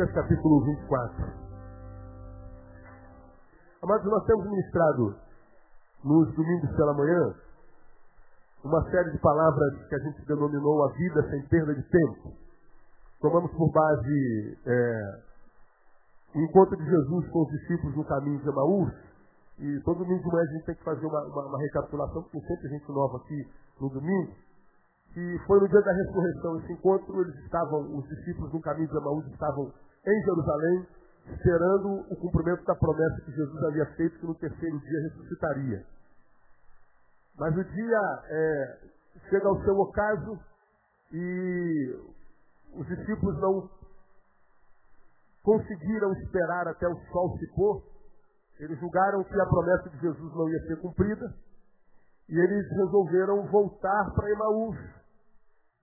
Lucas capítulo 24. Amados, nós temos ministrado nos domingos pela manhã uma série de palavras que a gente denominou a vida sem perda de tempo. Tomamos por base é, o encontro de Jesus com os discípulos no caminho de Emaús. E todo domingo de manhã a gente tem que fazer uma, uma, uma recapitulação, porque sempre gente nova aqui no domingo. Que foi no dia da ressurreição esse encontro, eles estavam, os discípulos no caminho de Emaús estavam em Jerusalém, esperando o cumprimento da promessa que Jesus havia feito que no terceiro dia ressuscitaria. Mas o dia é, chega ao seu ocaso e os discípulos não conseguiram esperar até o sol se pôr. Eles julgaram que a promessa de Jesus não ia ser cumprida e eles resolveram voltar para Emaús,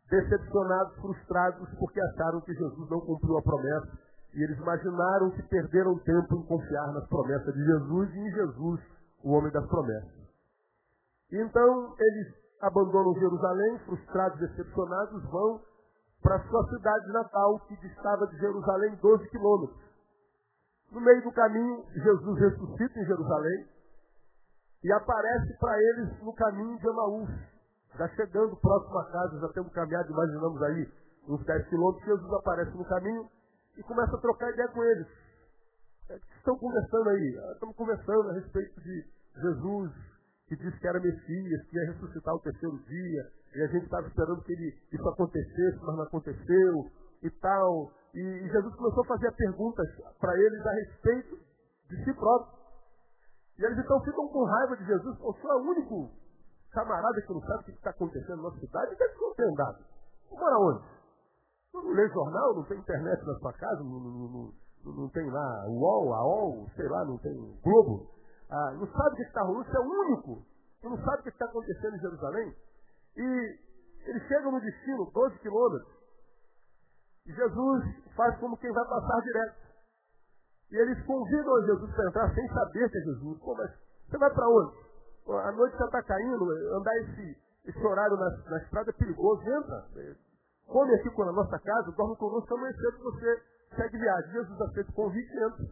decepcionados, frustrados, porque acharam que Jesus não cumpriu a promessa e eles imaginaram que perderam tempo em confiar nas promessas de Jesus e em Jesus, o homem das promessas. Então, eles abandonam Jerusalém, frustrados, decepcionados, vão para sua cidade natal, que distava de Jerusalém 12 quilômetros. No meio do caminho, Jesus ressuscita em Jerusalém e aparece para eles no caminho de Emaús. Já chegando próximo à casa, já temos caminhado, imaginamos aí, uns 10 quilômetros, Jesus aparece no caminho e começa a trocar ideia com eles. É, estão conversando aí, ah, estamos conversando a respeito de Jesus, que disse que era Messias, que ia ressuscitar o terceiro dia, e a gente estava esperando que ele, isso acontecesse, mas não aconteceu, e tal. E, e Jesus começou a fazer perguntas para eles a respeito de si próprio. E eles então ficam com raiva de Jesus, o senhor é o único camarada que não sabe o que está acontecendo na nossa cidade, e que não tem andado. Mora onde? Não lê jornal, não tem internet na sua casa, não, não, não, não tem lá UOL, AOL, sei lá, não tem Globo. Ah, não sabe o que está rolando, você é o único que não sabe o que está acontecendo em Jerusalém. E eles chegam no destino, 12 quilômetros, e Jesus faz como quem vai passar direto. E eles convidam Jesus para entrar sem saber que é Jesus. Pô, mas você vai para onde? A noite já está caindo, andar esse, esse horário na, na estrada é perigoso, entra come aqui com a nossa casa, dorme conosco, amanhã cedo você segue viagem. Jesus aceita o convite entra.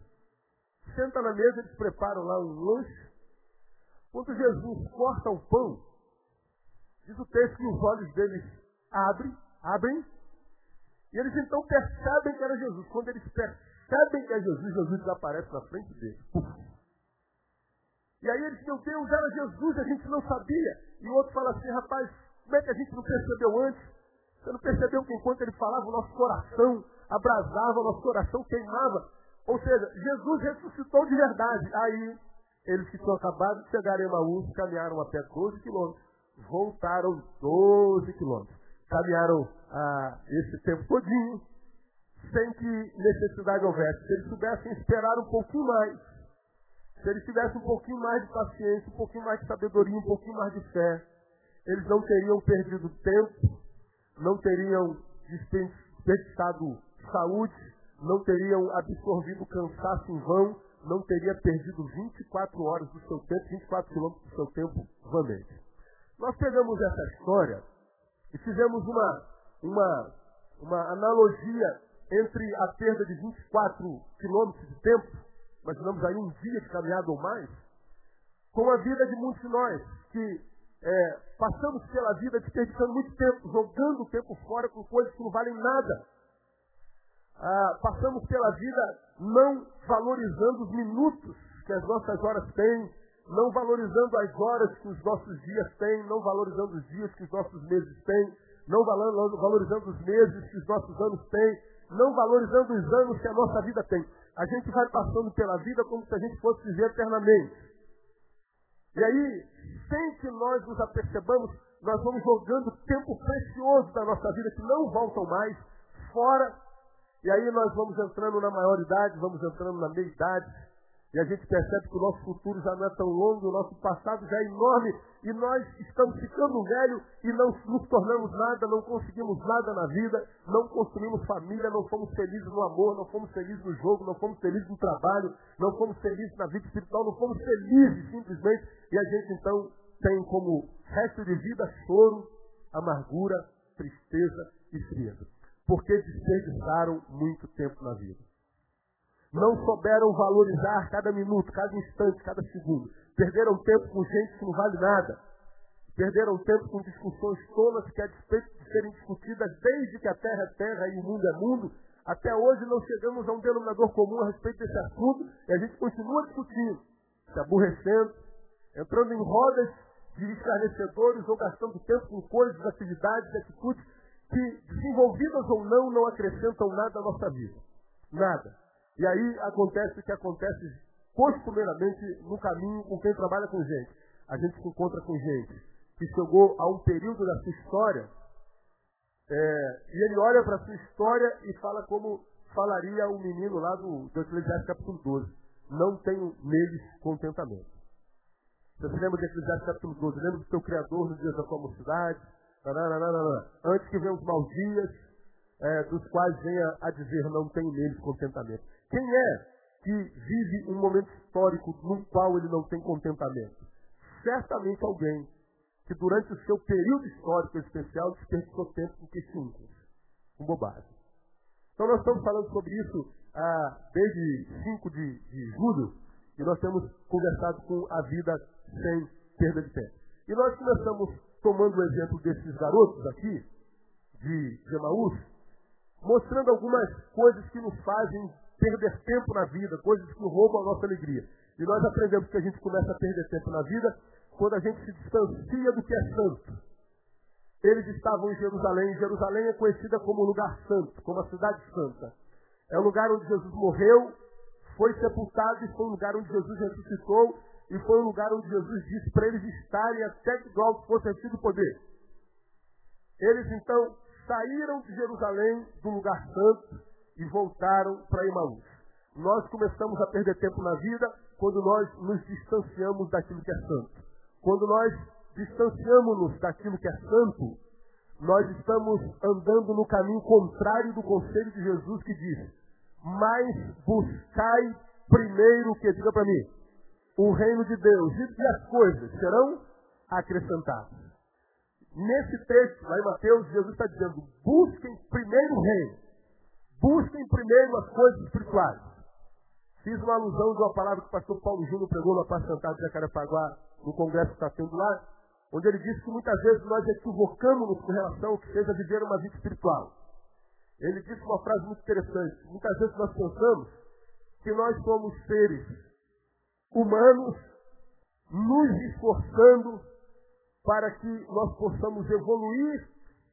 Senta na mesa, eles preparam lá um lanche. Quando Jesus corta o pão, diz o texto que os olhos deles abrem, abrem, e eles então percebem que era Jesus. Quando eles percebem que é Jesus, Jesus desaparece na frente deles. E aí eles, meu Deus, era Jesus, a gente não sabia. E o outro fala assim, rapaz, como é que a gente não percebeu antes? Você não percebeu que enquanto ele falava, o nosso coração abrasava, o nosso coração queimava. Ou seja, Jesus ressuscitou de verdade. Aí, eles que tinham acabado de chegar em Emaús, caminharam até 12 quilômetros. Voltaram 12 quilômetros. Caminharam ah, esse tempo todinho, sem que necessidade houvesse. Se eles soubessem esperar um pouquinho mais, se eles tivessem um pouquinho mais de paciência, um pouquinho mais de sabedoria, um pouquinho mais de fé, eles não teriam perdido tempo não teriam desperdiçado saúde, não teriam absorvido cansaço em vão, não teria perdido 24 horas do seu tempo, 24 quilômetros do seu tempo vanamente. Nós pegamos essa história e fizemos uma, uma, uma analogia entre a perda de 24 quilômetros de tempo, imaginamos aí um dia de caminhada ou mais, com a vida de muitos de nós, que é, passamos pela vida desperdiçando muito tempo, jogando o tempo fora com coisas que não valem nada. Ah, passamos pela vida não valorizando os minutos que as nossas horas têm, não valorizando as horas que os nossos dias têm, não valorizando os dias que os nossos meses têm, não valorizando os meses que os nossos anos têm, não valorizando os anos que a nossa vida tem. A gente vai passando pela vida como se a gente fosse viver eternamente. E aí, sem que nós nos apercebamos, nós vamos jogando tempo precioso da nossa vida que não voltam mais fora. E aí nós vamos entrando na maioridade, vamos entrando na meia-idade, e a gente percebe que o nosso futuro já não é tão longo, o nosso passado já é enorme, e nós estamos ficando velho e não nos tornamos nada, não conseguimos nada na vida, não construímos família, não fomos felizes no amor, não fomos felizes no jogo, não fomos felizes no trabalho, não fomos felizes na vida espiritual, não fomos felizes simplesmente, e a gente então tem como resto de vida choro, amargura, tristeza e frieza. porque desperdiçaram muito tempo na vida. Não souberam valorizar cada minuto, cada instante, cada segundo. Perderam tempo com gente que não vale nada. Perderam tempo com discussões tolas que, a despeito de serem discutidas desde que a terra é terra e o mundo é mundo, até hoje não chegamos a um denominador comum a respeito desse assunto e a gente continua discutindo, se aborrecendo, entrando em rodas de escarnecedores ou gastando tempo com coisas, atividades, atitudes que, desenvolvidas ou não, não acrescentam nada à nossa vida. Nada. E aí acontece o que acontece costumeiramente no caminho com quem trabalha com gente. A gente se encontra com gente que chegou a um período da sua história é, e ele olha para a sua história e fala como falaria o menino lá do, do Eclesiastes capítulo 12. Não tenho neles contentamento. Você se lembra de Eclesiastes capítulo 12? Lembra do teu Criador nos dias da tua mocidade? Antes que venham os maus dias, é, dos quais venha a dizer não tenho neles contentamento. Quem é que vive um momento histórico no qual ele não tem contentamento? Certamente alguém que durante o seu período histórico especial desperdiçou tempo com que simples, com bobagem. Então nós estamos falando sobre isso ah, desde 5 de, de julho e nós temos conversado com a vida sem perda de tempo. E nós começamos tomando o exemplo desses garotos aqui, de, de Emaús, mostrando algumas coisas que nos fazem perder tempo na vida, coisas que roubam a nossa alegria. E nós aprendemos que a gente começa a perder tempo na vida quando a gente se distancia do que é santo. Eles estavam em Jerusalém. Jerusalém é conhecida como lugar santo, como a cidade santa. É o lugar onde Jesus morreu, foi sepultado e foi o lugar onde Jesus ressuscitou e foi o lugar onde Jesus disse para eles estarem até que do fosse recebido o poder. Eles então saíram de Jerusalém, do lugar santo, e voltaram para Emaús. Nós começamos a perder tempo na vida quando nós nos distanciamos daquilo que é santo. Quando nós distanciamos-nos daquilo que é santo, nós estamos andando no caminho contrário do conselho de Jesus que diz: Mas buscai primeiro o que? Diga para mim. O reino de Deus e as coisas serão acrescentadas. Nesse texto, lá em Mateus, Jesus está dizendo: busquem primeiro o reino. Busquem primeiro as coisas espirituais. Fiz uma alusão de uma palavra que o pastor Paulo Júnior pregou no Apacentado de Jacarepaguá, no congresso que está tendo lá, onde ele disse que muitas vezes nós equivocamos-nos com relação ao que seja viver uma vida espiritual. Ele disse uma frase muito interessante. Muitas vezes nós pensamos que nós somos seres humanos nos esforçando para que nós possamos evoluir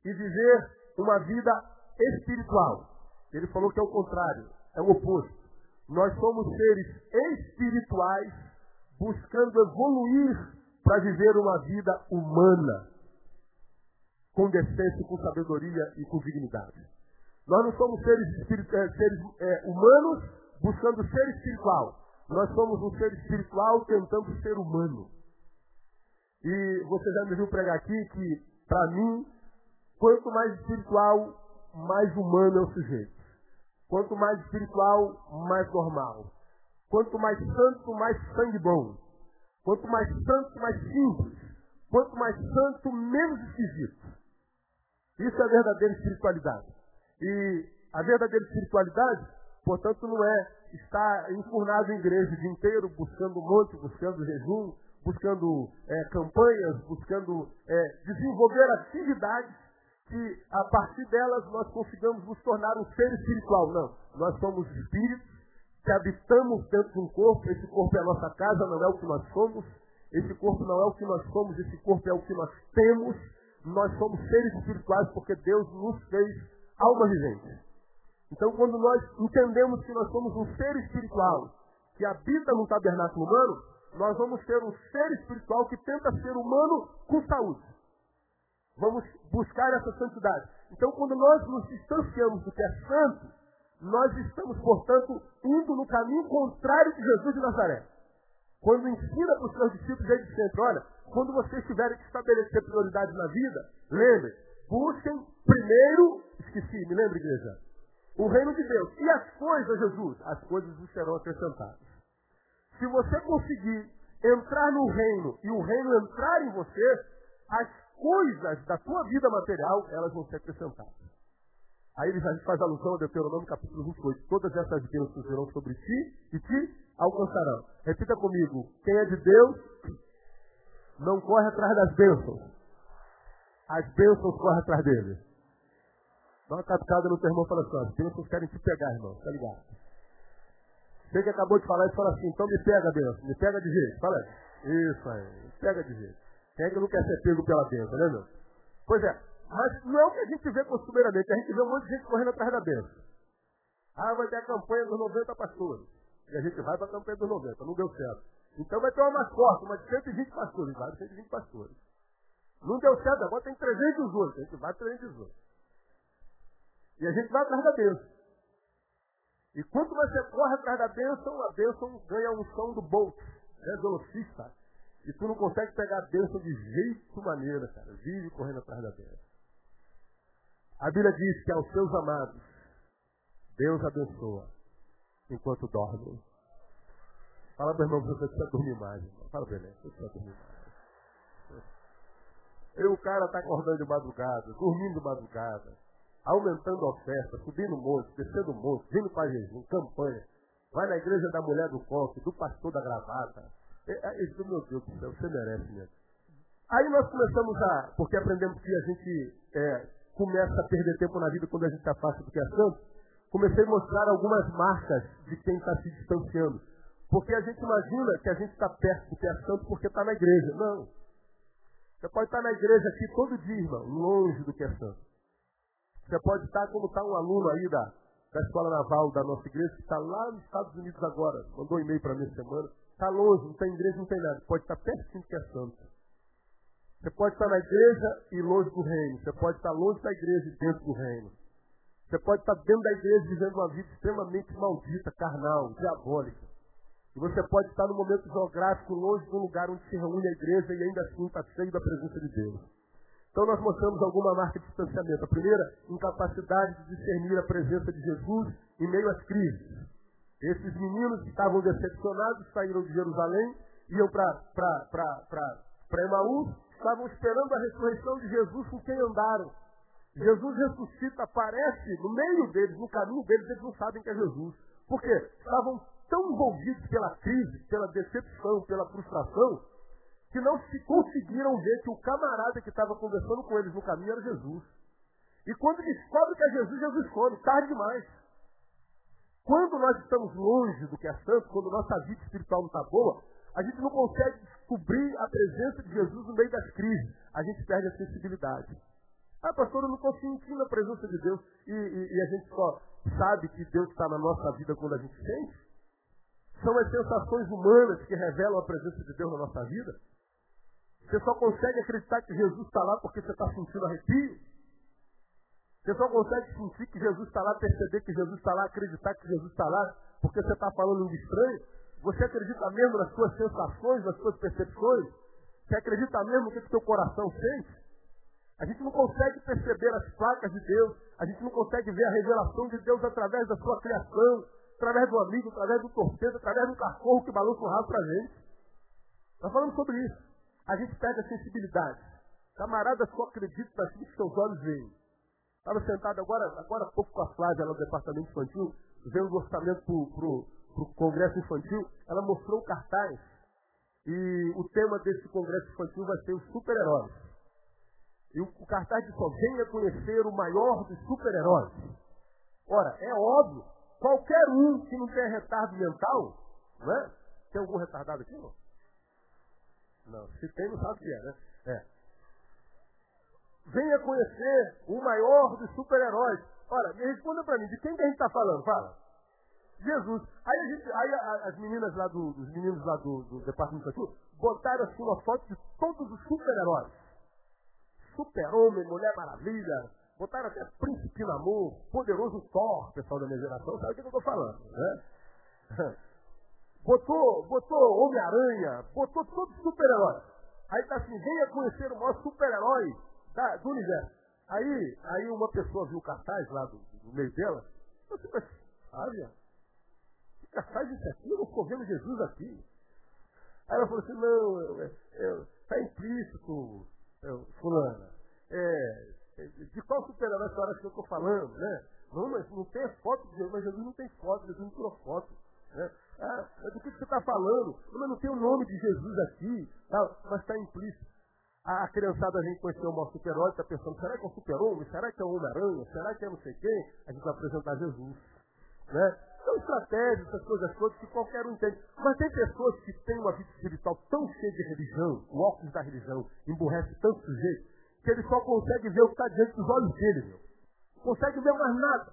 e viver uma vida espiritual. Ele falou que é o contrário, é o oposto. Nós somos seres espirituais buscando evoluir para viver uma vida humana, com decência, com sabedoria e com dignidade. Nós não somos seres, é, seres é, humanos buscando ser espiritual. Nós somos um ser espiritual tentando ser humano. E você já me viu pregar aqui que, para mim, quanto mais espiritual, mais humano é o sujeito. Quanto mais espiritual, mais normal. Quanto mais santo, mais sangue bom. Quanto mais santo, mais simples. Quanto mais santo, menos esquisito. Isso é a verdadeira espiritualidade. E a verdadeira espiritualidade, portanto, não é estar enfurnado em igreja o dia inteiro, buscando um monte, buscando jejum, buscando é, campanhas, buscando é, desenvolver atividades que a partir delas nós consigamos nos tornar um ser espiritual. Não. Nós somos espíritos que habitamos dentro de um corpo. Esse corpo é a nossa casa, não é o que nós somos. Esse corpo não é o que nós somos, esse corpo é o que nós temos. Nós somos seres espirituais porque Deus nos fez alma vivente. Então, quando nós entendemos que nós somos um ser espiritual que habita no tabernáculo humano, nós vamos ter um ser espiritual que tenta ser humano com saúde. Vamos buscar essa santidade. Então, quando nós nos distanciamos do que é santo, nós estamos, portanto, indo no caminho contrário de Jesus de Nazaré. Quando ensina para os seus discípulos desde sempre, olha, quando vocês tiverem que estabelecer prioridades na vida, lembre, busquem primeiro, esqueci, me lembra, igreja, o reino de Deus. E as coisas, Jesus, as coisas vos serão acrescentadas. Se você conseguir entrar no reino e o reino entrar em você, as coisas da tua vida material, elas vão ser acrescentadas. Aí ele faz alusão a Deuteronômio capítulo 28. Todas essas bênçãos virão sobre ti e te alcançarão. Repita comigo. Quem é de Deus não corre atrás das bênçãos. As bênçãos correm atrás dele. Dá uma captada no teu irmão e fala assim, as bênçãos querem te pegar, irmão. Tá ligado? Você que acabou de falar isso, fala assim, então me pega, bênção. Me pega de jeito. Fala. Isso aí. Me pega de jeito. Quem é que não quer ser pego pela bênção, né, meu? Pois é. Mas não é o que a gente vê costumeiramente. A gente vê um monte de gente correndo atrás da bênção. Ah, vai ter a campanha dos 90 pastores. E a gente vai para a campanha dos 90. Não deu certo. Então vai ter uma mais forte, uma de 120 pastores. Vai de 120 pastores. Não deu certo, agora tem 318. A gente vai 318. E a gente vai atrás da bênção. E quanto você corre atrás da bênção, a bênção ganha a unção do Bolt, né, velocista. E tu não consegue pegar a bênção de jeito maneira, cara. Vive correndo atrás da bênção. A Bíblia diz que aos seus amados, Deus abençoa enquanto dorme. Fala o irmão você precisa dormir mais. Irmão. Fala para ele, você precisa dormir mais. E o cara está acordando de madrugada, dormindo de madrugada, aumentando a oferta, subindo monte, descendo monte, vindo para jejum, campanha. Vai na igreja da mulher do coque, do pastor da gravata. É, é, isso, meu Deus do céu, você merece mesmo. Aí nós começamos a, porque aprendemos que a gente é, começa a perder tempo na vida quando a gente está fácil do que é santo, comecei a mostrar algumas marcas de quem está se distanciando. Porque a gente imagina que a gente está perto do que é santo porque está na igreja. Não. Você pode estar na igreja aqui todo dia, irmão, longe do que é santo. Você pode estar como está um aluno aí da, da Escola Naval da nossa igreja, que está lá nos Estados Unidos agora, mandou um e-mail para mim semana, está longe, não tem igreja, não tem nada. Pode estar pertinho que é santo. Você pode estar na igreja e longe do reino. Você pode estar longe da igreja e dentro do reino. Você pode estar dentro da igreja vivendo uma vida extremamente maldita, carnal, diabólica. E você pode estar no momento geográfico longe do lugar onde se reúne a igreja e ainda assim está cheio da presença de Deus. Então nós mostramos alguma marca de distanciamento. A primeira, incapacidade de discernir a presença de Jesus em meio às crises. Esses meninos estavam decepcionados, saíram de Jerusalém, iam para Emaús, estavam esperando a ressurreição de Jesus com quem andaram. Jesus ressuscita, aparece no meio deles, no caminho deles, eles não sabem que é Jesus. Por quê? Estavam tão envolvidos pela crise, pela decepção, pela frustração, que não se conseguiram ver que o camarada que estava conversando com eles no caminho era Jesus. E quando descobre que é Jesus, Jesus come, tarde demais. Quando nós estamos longe do que é santo, quando nossa vida espiritual não está boa, a gente não consegue descobrir a presença de Jesus no meio das crises. A gente perde a sensibilidade. Ah, pastor, eu não estou sentindo a presença de Deus. E, e, e a gente só sabe que Deus está na nossa vida quando a gente sente? São as sensações humanas que revelam a presença de Deus na nossa vida? Você só consegue acreditar que Jesus está lá porque você está sentindo arrepio? Você só consegue sentir que Jesus está lá, perceber que Jesus está lá, acreditar que Jesus está lá, porque você está falando de estranho? Você acredita mesmo nas suas sensações, nas suas percepções? Você acredita mesmo no que o seu coração sente? A gente não consegue perceber as placas de Deus, a gente não consegue ver a revelação de Deus através da sua criação, através do amigo, através do torpedo, através do cachorro que balança o rabo para a gente. Nós falamos sobre isso. A gente perde a sensibilidade. Camarada só acredita naquilo que seus olhos veem. Estava sentado agora, agora pouco com a Flávia lá do departamento infantil, vendo o orçamento para o Congresso Infantil, ela mostrou o cartaz. E o tema desse Congresso Infantil vai ser os super-heróis. E o, o cartaz diz só, venha conhecer o maior dos super-heróis. Ora, é óbvio, qualquer um que não tenha retardo mental, não é? Tem algum retardado aqui, não? Não, se tem, não sabe o que é, né? É. Venha conhecer o maior dos super-heróis. Ora, me responda para mim, de quem que a gente está falando? Fala. Jesus. Aí, a gente, aí a, as meninas lá do, os meninos lá do, do departamento infantil botaram assim uma foto de todos os super-heróis. Super-homem, Mulher Maravilha, botaram até Príncipe Namor, Poderoso Thor, pessoal da minha geração, sabe o que eu estou falando, né? Botou, botou Homem-Aranha, botou todos os super-heróis. Aí tá assim, venha conhecer o maior super-herói do universo. Aí, aí uma pessoa viu o cartaz lá do, do meio dela, eu falei, mas, sabe, faz isso aqui, eu não estou vendo Jesus aqui. Aí ela falou assim, não, está implícito, fulana. É, de qual super-herói a senhora que eu estou falando, né? Não, mas não tem foto de Jesus, mas Jesus não tem foto, Jesus não tirou foto. Né? Ah, do que você está falando? Mas não tem o nome de Jesus aqui, tá? mas está implícito. A criançada, a gente conheceu o nosso super-herói, está pensando, será que é um super-homem? Será que é um Homem-Aranha? Será que é não sei quem? A gente vai apresentar Jesus. Né? São estratégias, essas coisas todas que qualquer um entende. Mas tem pessoas que têm uma vida espiritual tão cheia de religião, o óculos da religião emburrece tanto sujeito, que ele só consegue ver o que está diante dos olhos dele, meu. Consegue ver mais nada.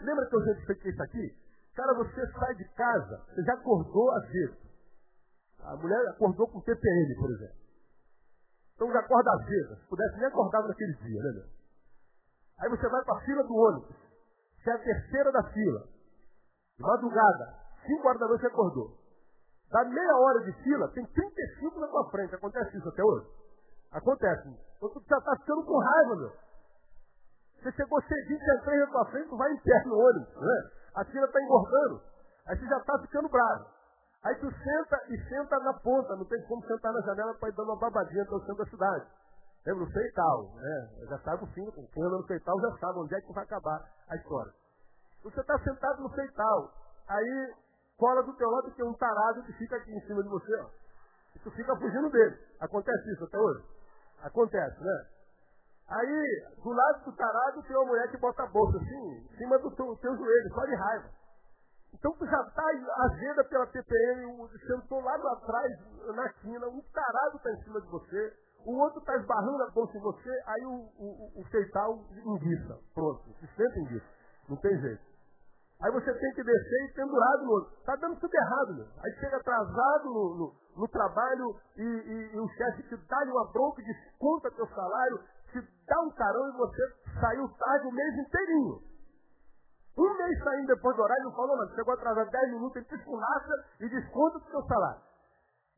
Lembra que eu já expliquei isso aqui? Cara, você sai de casa, você já acordou às vezes. A mulher acordou com TPM, por exemplo. Então já acorda vezes. Se pudesse, nem acordava naquele dia, né, meu? Aí você vai para a fila do ônibus. Você é a terceira da fila. De madrugada, 5 horas da noite você acordou. Dá meia hora de fila, tem 35 na tua frente. Acontece isso até hoje? Acontece. Então tu já está ficando com raiva, meu. Você chegou cedinho, tem três na tua frente, tu vai em pé no ônibus, né? A fila está engordando. Aí você já está ficando bravo. Aí tu senta e senta na ponta, não tem como sentar na janela para ir dando uma babadinha até o centro da cidade. Lembra no feital, né? Já sabe o fim, quem anda no feital já sabe onde é que vai acabar a história. Você está sentado no feital, aí cola do teu lado é um tarado que fica aqui em cima de você, ó. E tu fica fugindo dele. Acontece isso até hoje? Acontece, né? Aí, do lado do tarado, tem uma mulher que bota a bolsa assim, em cima do teu, teu joelho, só de raiva. Então já está azeda pela TPM, sentou lá atrás, na quina, um tarado está em cima de você, o outro está esbarrando a bolsa em você, aí o, o, o feital enguiça. Pronto, se senta enguiça. Não tem jeito. Aí você tem que descer e pendurado no outro. Está dando tudo errado, meu. Aí chega atrasado no, no, no trabalho e, e, e o chefe te dá uma bronca, desconta teu salário, te dá um carão e você saiu tarde o mês inteirinho. Um mês saindo depois do horário, não falou, mas chegou atrasado 10 minutos, ele te esculacha e desconta o seu salário.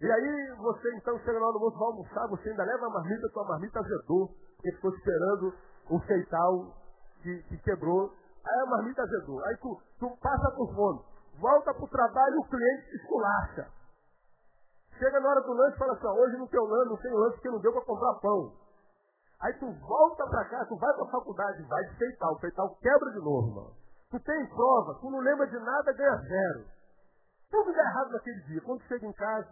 E aí você então chega lá no almoço, vai almoçar, você ainda leva a marmita, tua marmita azedou, porque ficou esperando o feital que, que quebrou. Aí a marmita azedou. Aí tu, tu passa por fome. Volta pro trabalho o cliente te esculacha. Chega na hora do lanche e fala assim, hoje não tem lanche, não tem lanche porque não deu para comprar pão. Aí tu volta para cá, tu vai para a faculdade, vai de feital, o feital quebra de novo, mano. Tu tem prova, tu não lembra de nada, ganha zero. Tudo dá errado naquele dia. Quando chega em casa,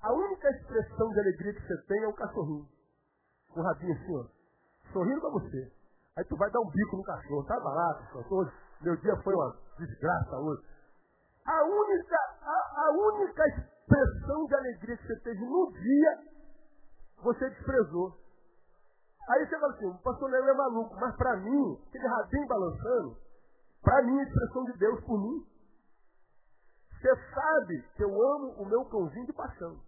a única expressão de alegria que você tem é um cachorrinho. Um rabinho assim, ó. Sorrindo pra você. Aí tu vai dar um bico no cachorro. Tá barato, hoje. Meu dia foi uma desgraça hoje. A única, a, a única expressão de alegria que você teve no dia, você desprezou. Aí você fala assim, o pastor Léo é maluco, mas para mim, aquele rabinho balançando, para mim é expressão de Deus por mim. Você sabe que eu amo o meu cãozinho de paixão.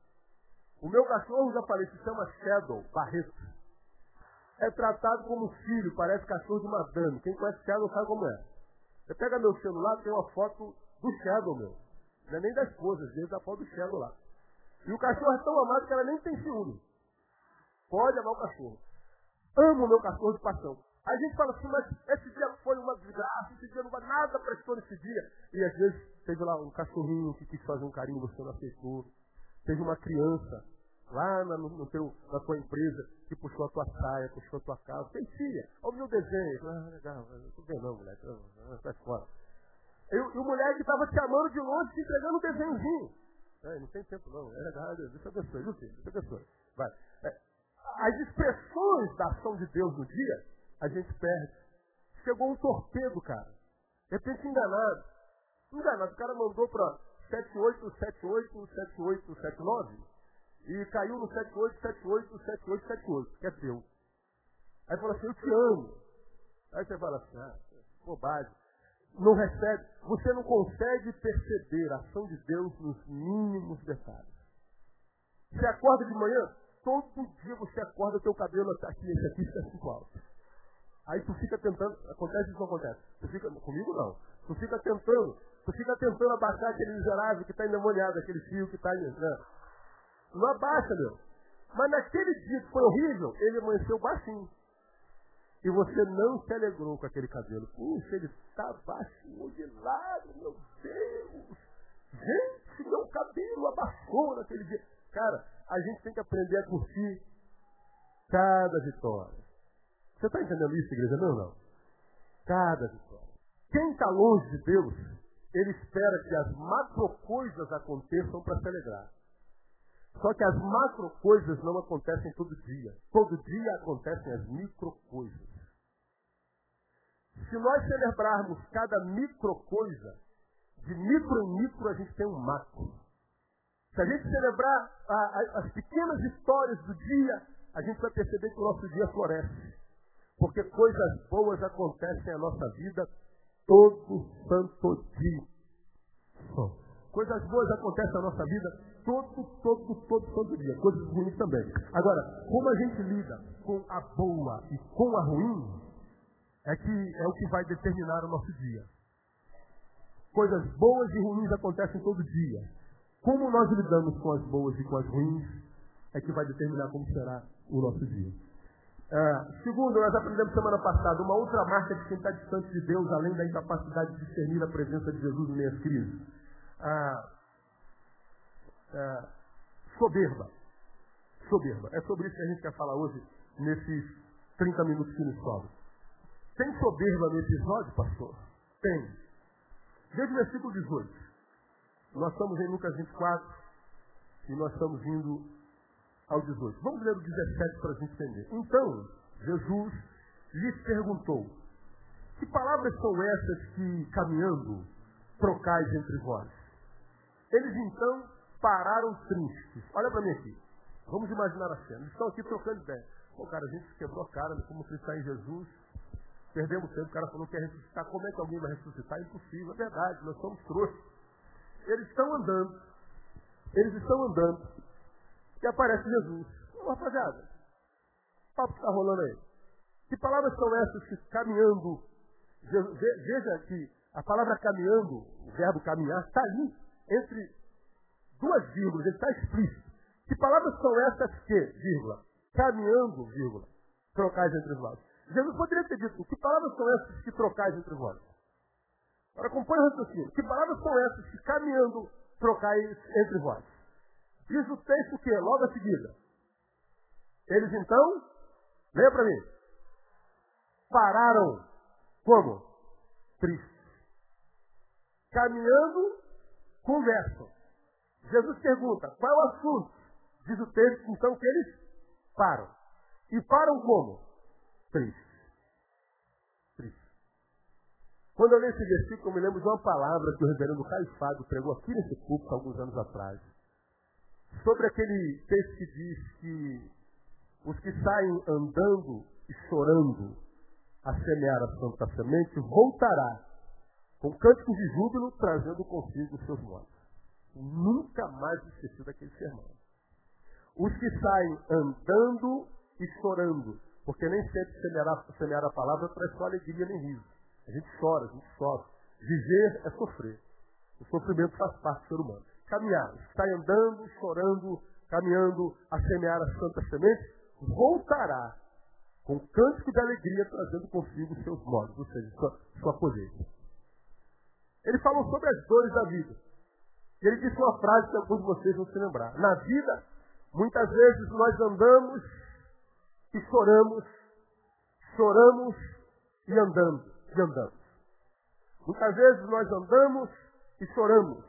O meu cachorro, já falei, se chama Shadow, Barreto. É tratado como filho, parece cachorro de madame. Quem conhece Shadow sabe como é. Você pega meu celular, tem uma foto do Shadow, meu. Não é nem da esposa, às vezes a foto do Shadow lá. E o cachorro é tão amado que ela nem tem ciúme. Pode amar o cachorro. Amo o meu cachorro de paixão. A gente fala assim, mas esse dia foi uma desgraça, esse dia não vai nada prestou nesse dia. E às vezes teve lá um cachorrinho que quis fazer um carinho, você não aceitou. Teve uma criança lá na, no teu, na tua empresa que puxou a tua saia, puxou a tua casa. Tem filha, olha o meu desenho. Ah, legal, não bem não, moleque, sai fora. E, e o moleque estava te amando de longe, te entregando um desenhozinho. É, não tem tempo não, é legal, deixa eu abençoe, viu filho? Deixa eu abençoe. Vai. É, as expressões da ação de Deus no dia, a gente perde. Chegou um torpedo, cara. De repente enganado. Enganado. O cara mandou para 78787879 e caiu no 78787878, que é teu. Aí falou assim, eu te amo. Aí você fala assim, ah, bobagem. Não recebe, você não consegue perceber a ação de Deus nos mínimos detalhes. Você acorda de manhã, todo dia você acorda, teu cabelo aqui, esse aqui está cinco alto. Aí tu fica tentando, acontece isso não acontece? Tu fica, comigo não. Tu fica tentando, tu fica tentando abaixar aquele miserável que está endemoniado, aquele fio que está. Né? Não abaixa, meu. Mas naquele dia que foi horrível, ele amanheceu baixinho. E você não se alegrou com aquele cabelo. Puxa, ele está baixo de lado, meu Deus. Gente, meu cabelo abaixou naquele dia. Cara, a gente tem que aprender a curtir cada vitória. Você está entendendo isso, igreja? Não, não. Cada vitória. Quem está longe de Deus, ele espera que as macro coisas aconteçam para se alegrar. Só que as macro coisas não acontecem todo dia. Todo dia acontecem as micro coisas. Se nós celebrarmos cada micro coisa, de micro em micro a gente tem um macro. Se a gente celebrar a, a, as pequenas histórias do dia, a gente vai perceber que o nosso dia floresce. Porque coisas boas acontecem na nossa vida todo santo dia. Coisas boas acontecem na nossa vida todo, todo, todo santo dia. Coisas ruins também. Agora, como a gente lida com a boa e com a ruim, é que é o que vai determinar o nosso dia. Coisas boas e ruins acontecem todo dia. Como nós lidamos com as boas e com as ruins, é que vai determinar como será o nosso dia. Uh, segundo, nós aprendemos semana passada, uma outra marca de quem está distante de Deus, além da incapacidade de discernir a presença de Jesus em meias crises. Uh, uh, soberba. Soberba. É sobre isso que a gente quer falar hoje, nesses 30 minutos que nos sobram. Tem soberba no episódio, pastor? Tem. Veja o versículo 18. Nós estamos em Lucas 24 e nós estamos indo ao 18. Vamos ler o 17 para a gente entender. Então, Jesus lhes perguntou: Que palavras são essas que, caminhando, trocais entre vós? Eles então pararam tristes. Olha para mim aqui. Vamos imaginar a cena. Eles estão aqui trocando ideia. Pô, cara, a gente quebrou a cara, como acreditar em Jesus. Perdemos tempo, o cara falou que ia ressuscitar. Como é que alguém vai ressuscitar? É impossível, é verdade, nós somos trouxas. Eles estão andando. Eles estão andando e aparece Jesus. Ô, rapaziada, o papo está rolando aí. Que palavras são essas que caminhando, veja que a palavra caminhando, o verbo caminhar, está ali, entre duas vírgulas, ele está explícito. Que palavras são essas que, vírgula, caminhando, vírgula, trocais entre vós? Jesus poderia ter dito, que palavras são essas que trocais entre vós? Agora acompanhe o raciocínio. Que palavras são essas que caminhando trocais entre vós? Diz o texto que, logo a seguida, eles então, leia para mim, pararam como? Tristes. Caminhando, conversam. Jesus pergunta, qual é o assunto? Diz o texto, então, que eles param. E param como? Tristes. Tristes. Quando eu leio esse versículo, eu me lembro de uma palavra que o reverendo Caio Fábio pregou aqui nesse púlpito alguns anos atrás sobre aquele texto que diz que os que saem andando e chorando a semear a santa semente, voltará com cânticos de júbilo, trazendo consigo os seus mortos. Nunca mais esqueci daquele sermão. Os que saem andando e chorando, porque nem sempre semear, semear a palavra traz só alegria nem riso. A gente chora, a gente sofre. Viver é sofrer. O sofrimento faz parte do ser humano caminhar, sai andando, chorando, caminhando a semear a santa semente, voltará com cântico de alegria, trazendo consigo seus modos, ou seja, sua, sua colheita. Ele falou sobre as dores da vida. E ele disse uma frase que alguns de vocês vão se lembrar. Na vida, muitas vezes nós andamos e choramos, choramos e andamos, e andamos. Muitas vezes nós andamos e choramos,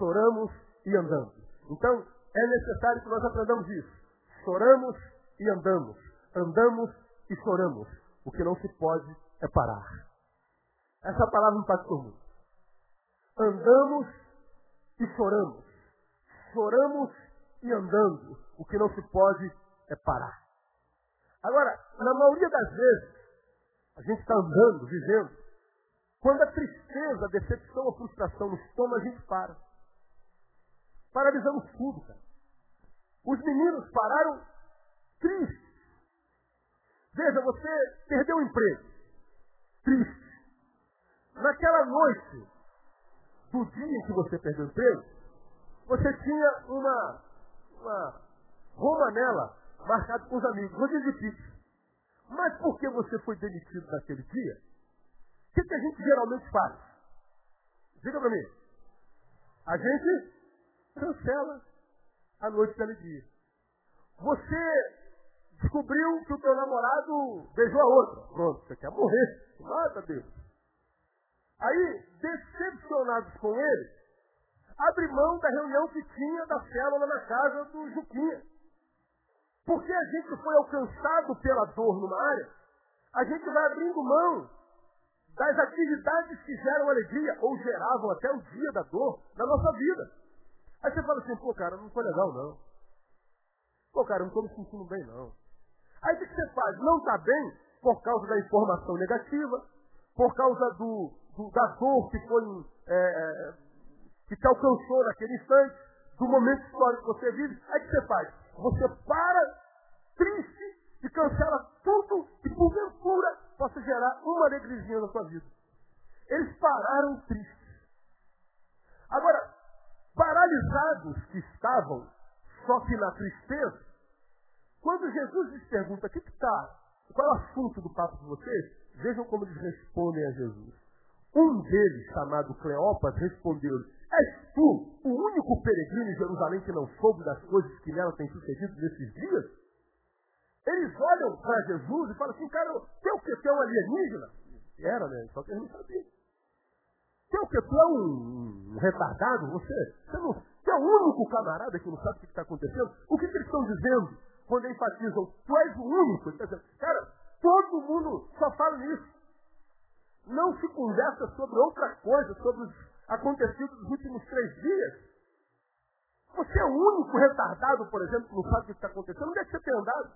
choramos e andamos. Então, é necessário que nós aprendamos isso. Choramos e andamos. Andamos e choramos. O que não se pode é parar. Essa palavra me impactou muito. Andamos e choramos. Choramos e andando. O que não se pode é parar. Agora, na maioria das vezes, a gente está andando, vivendo. Quando a tristeza, a decepção, a frustração nos toma, a gente para. Paralisamos tudo, cara. Os meninos pararam tristes. Veja, você perdeu o emprego. Triste. Naquela noite do dia em que você perdeu o emprego, você tinha uma, uma romanela marcada com os amigos, rodízio de pizza. Mas por que você foi demitido naquele dia? O que, que a gente geralmente faz? Diga para mim. A gente cancela a noite da alegria. Você Descobriu que o teu namorado beijou a outra. Pronto, você quer morrer. Mata Deus. Aí, decepcionados com ele, abre mão da reunião que tinha da célula na casa do Juquinha. Porque a gente foi alcançado pela dor numa área, a gente vai abrindo mão das atividades que geram alegria, ou geravam até o dia da dor, na nossa vida. Aí você fala assim, pô, cara, não foi legal não. Pô, cara, não estou me sentindo bem não. Aí o que você faz? Não está bem por causa da informação negativa, por causa do, do da dor que foi é, é, que te alcançou naquele instante, do momento histórico que você vive. Aí o que você faz? Você para triste e cancela tudo que porventura possa gerar uma alegria na sua vida. Eles pararam tristes. Paralisados que estavam, só que na tristeza, quando Jesus lhes pergunta, o que está? Qual é o assunto do papo de vocês? Vejam como eles respondem a Jesus. Um deles, chamado Cleopas, respondeu-lhe, És tu o único peregrino em Jerusalém que não soube das coisas que nela têm sucedido nesses dias? Eles olham para Jesus e falam assim, cara, tem o que? É um alienígena? Era, né? Só que eles não sabiam. Tem o que? Tu é um, um retardado? Você, você, não, você é o único camarada que não sabe o que está acontecendo? O que, que eles estão dizendo quando enfatizam? Tu és o único. Cara, todo mundo só fala nisso. Não se conversa sobre outra coisa, sobre os acontecidos nos últimos três dias. Você é o único retardado, por exemplo, que não sabe o que está acontecendo. Onde é que você tem andado?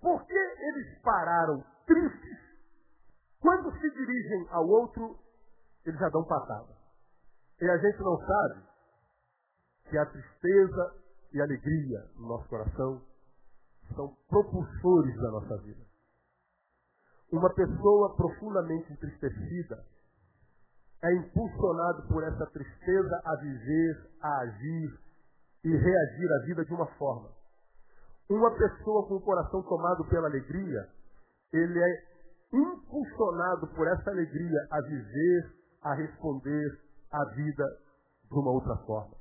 Por que eles pararam tristes? Quando se dirigem ao outro, eles já dão patada. E a gente não sabe que a tristeza e a alegria no nosso coração são propulsores da nossa vida. Uma pessoa profundamente entristecida é impulsionado por essa tristeza a viver, a agir e reagir à vida de uma forma. Uma pessoa com o coração tomado pela alegria, ele é impulsionado por essa alegria a viver, a responder à vida de uma outra forma.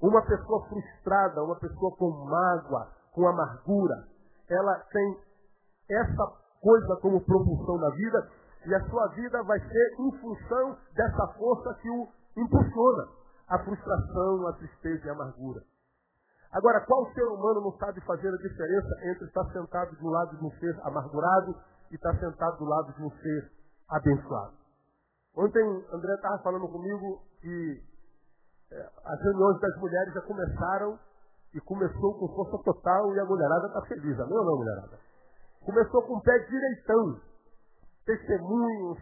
Uma pessoa frustrada, uma pessoa com mágoa, com amargura, ela tem essa coisa como propulsão na vida e a sua vida vai ser em função dessa força que o impulsiona. A frustração, a tristeza e a amargura. Agora, qual ser humano não sabe fazer a diferença entre estar sentado do lado de um ser amargurado e estar sentado do lado de um ser abençoado? Ontem, André estava falando comigo que é, as reuniões das mulheres já começaram e começou com força total e a mulherada está feliz. Amém ou não, mulherada? Começou com o pé direitão. Testemunhos,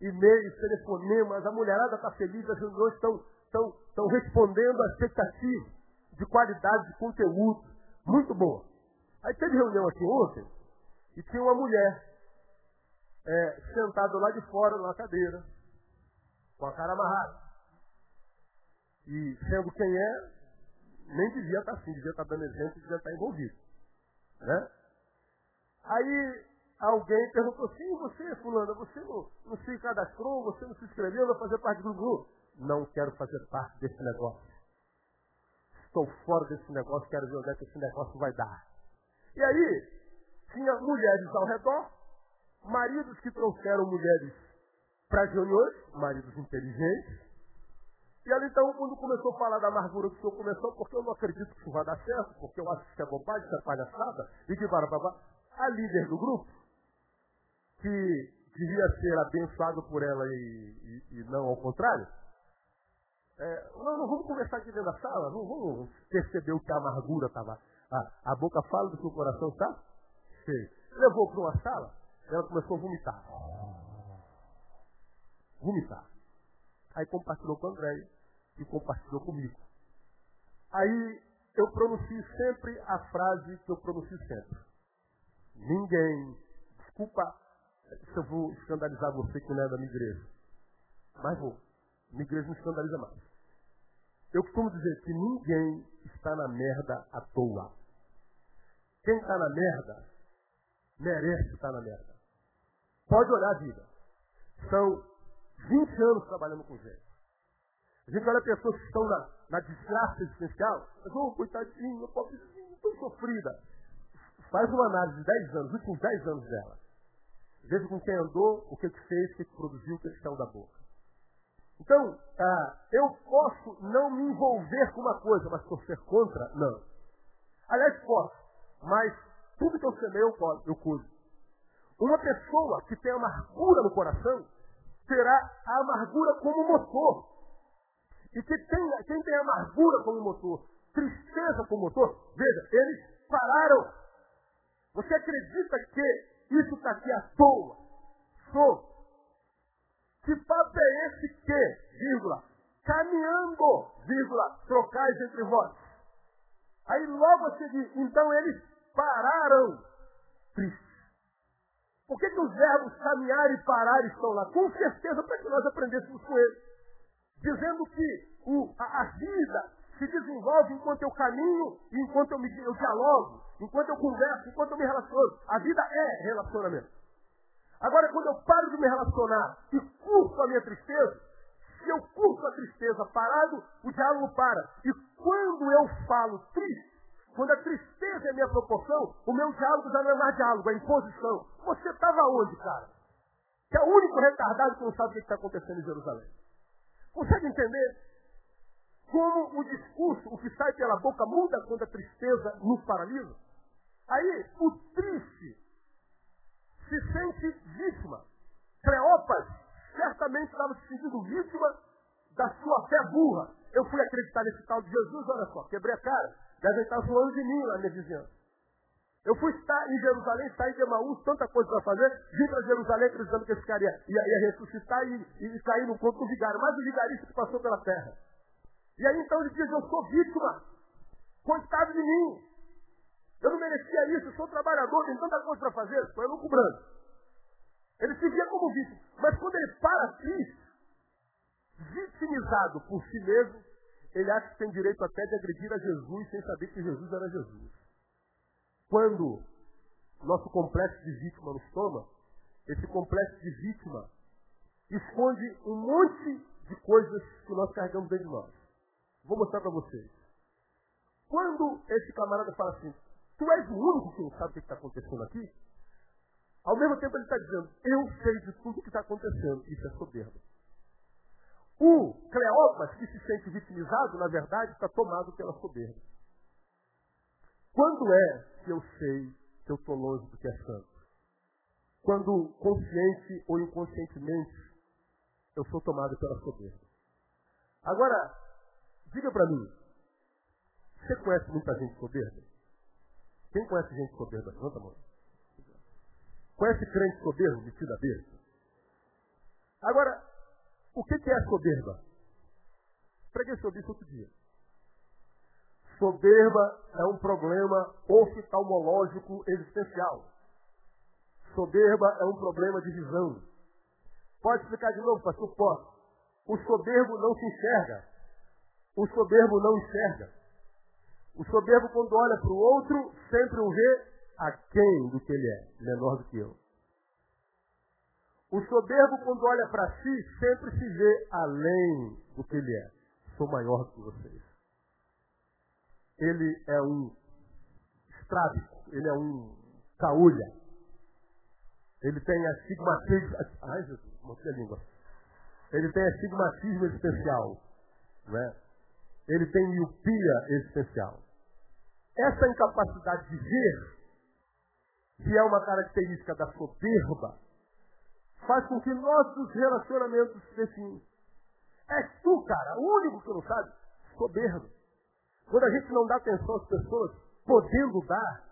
e-mails, telefonemas, a mulherada está feliz, as reuniões estão, respondendo às expectativas de qualidade de conteúdo. Muito boa. Aí teve reunião aqui ontem e tinha uma mulher é, sentada lá de fora numa cadeira, com a cara amarrada. E sendo quem é, nem devia estar assim, devia estar dando exemplo, devia estar envolvido. Né? Aí alguém perguntou assim, você, fulana, você não, não se cadastrou, você não se inscreveu, não fazer parte do grupo? Não quero fazer parte desse negócio. Estou fora desse negócio, quero ver onde é que esse negócio vai dar. E aí, tinha mulheres ao redor, maridos que trouxeram mulheres para reuniões, maridos inteligentes. E ali então, quando começou a falar da amargura que o senhor começou, porque eu não acredito que isso vai dar certo, porque eu acho que é bobagem, isso é palhaçada, e que barabá, a líder do grupo, que devia ser abençoado por ela e, e, e não ao contrário, é, não, não, vamos conversar aqui dentro da sala, não vamos perceber o que a amargura estava. A, a boca fala do que o coração está cheio. Levou para uma sala, ela começou a vomitar. Vomitar. Aí compartilhou com o André e compartilhou comigo. Aí eu pronuncio sempre a frase que eu pronuncio sempre. Ninguém, desculpa se eu vou escandalizar você que não é da minha igreja, mas vou. Minha igreja não escandaliza mais. Eu costumo dizer que ninguém está na merda à toa. Quem está na merda, merece estar na merda. Pode olhar a vida. São 20 anos trabalhando com gente. A gente olha pessoas que estão na, na desgraça existencial, mas, oh, coitadinho, pobrezinho, tão sofrida. Faz uma análise de 10 anos, os últimos 10 anos dela. Veja com quem andou, o que, que fez, o que, que produziu, o que, que saiu da boca. Então, ah, eu posso não me envolver com uma coisa, mas torcer contra? Não. Aliás, posso. Mas tudo que eu semeio, eu, eu cuido. Uma pessoa que tem amargura no coração, terá a amargura como motor. E tem, quem tem amargura como motor, tristeza como motor, veja, eles pararam. Você acredita que isso está aqui à toa? Sou. Que papo é esse que, vírgula, caminhando, vírgula, trocais entre vós? Aí logo a seguir, então eles pararam. Triste. Por que, que os verbos caminhar e parar estão lá? Com certeza para que nós aprendêssemos com eles. Dizendo que o, a, a, vida se desenvolve enquanto eu caminho e enquanto eu, me, eu dialogo, enquanto eu converso, enquanto eu me relaciono. A vida é relacionamento. Agora, quando eu paro de me relacionar e curso a minha tristeza, se eu curso a tristeza parado, o diálogo para. E quando eu falo triste, quando a tristeza é minha proporção, o meu diálogo já não é mais diálogo, é imposição. Você estava onde, cara? Que é o único retardado que não sabe o que está acontecendo em Jerusalém. Consegue entender? Como o discurso, o que sai pela boca, muda quando a tristeza nos paralisa? Aí, o triste se sente vítima. Cleópas certamente estava se sentindo vítima da sua fé burra. Eu fui acreditar nesse tal de Jesus, olha só, quebrei a cara. Devem estar falando de mim na minha vizinhança. Eu fui estar em Jerusalém, saí de Emaús, tanta coisa para fazer, vim para Jerusalém acreditando que esse cara ia, ia, ia ressuscitar e, e cair no ponto do vigário, mas o vigarista que passou pela terra. E aí então ele diz, eu sou vítima, coitado de mim. Eu não merecia isso, eu sou trabalhador, tem tanta coisa para fazer, estou no branco. Ele se via como vítima. Mas quando ele para triste, vitimizado por si mesmo, ele acha que tem direito até de agredir a Jesus sem saber que Jesus era Jesus. Quando nosso complexo de vítima nos toma, esse complexo de vítima esconde um monte de coisas que nós carregamos dentro de nós. Vou mostrar para vocês. Quando esse camarada fala assim, tu és o único que não sabe o que está acontecendo aqui, ao mesmo tempo ele está dizendo, eu sei de tudo o que está acontecendo. Isso é soberbo. O Cleópas, que se sente vitimizado, na verdade, está tomado pela soberba. Quando é que eu sei que eu estou longe do que é santo? Quando, consciente ou inconscientemente, eu sou tomado pela soberba. Agora, diga para mim, você conhece muita gente soberba? Quem conhece gente soberba? Levanta a mão. Conhece crente soberbo, metido a? Agora, o que, é soberba? Preguei sobre isso outro dia. Soberba é um problema oftalmológico existencial. Soberba é um problema de visão. Pode explicar de novo, pastor? Posso. O soberbo não se enxerga. O soberbo não enxerga. O soberbo, quando olha para o outro, sempre o vê aquém do que ele é, menor do que eu. O soberbo, quando olha para si, sempre se vê além do que ele é. Sou maior do que vocês. Ele é um estrábico, ele é um caulha. Ele tem astigmatismo. Ai, Jesus, mostrei a língua. Ele tem astigmatismo especial. Né? Ele tem miopia existencial. Essa incapacidade de ver, que é uma característica da soberba, faz com que nossos relacionamentos se definem. És tu, cara, o único que não sabe, soberbo. Quando a gente não dá atenção às pessoas, podendo dar,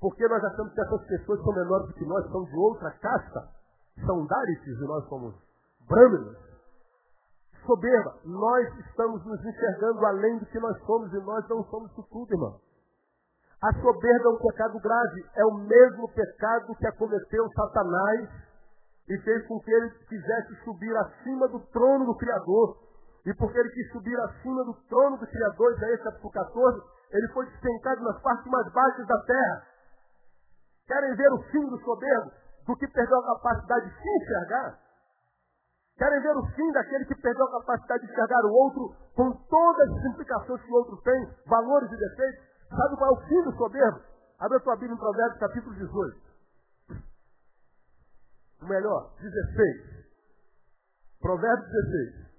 porque nós achamos que essas pessoas são menores do que nós, são de outra casta, são darites e nós somos brahmanas. Soberba, nós estamos nos enxergando além do que nós somos e nós não somos isso tudo, irmão. A soberba é um pecado grave, é o mesmo pecado que acometeu Satanás e fez com que ele quisesse subir acima do trono do Criador. E porque ele quis subir acima do trono do Criador, Isaías capítulo 14, ele foi despencado nas partes mais baixas da terra. Querem ver o fim do soberbo, do que perdeu a capacidade de se enxergar? Querem ver o fim daquele que perdeu a capacidade de enxergar o outro com todas as implicações que o outro tem, valores e defeitos? Sabe qual é o fim do soberbo? Abre a tua Bíblia em Provérbios capítulo 18. Melhor, 16. Provérbios 16.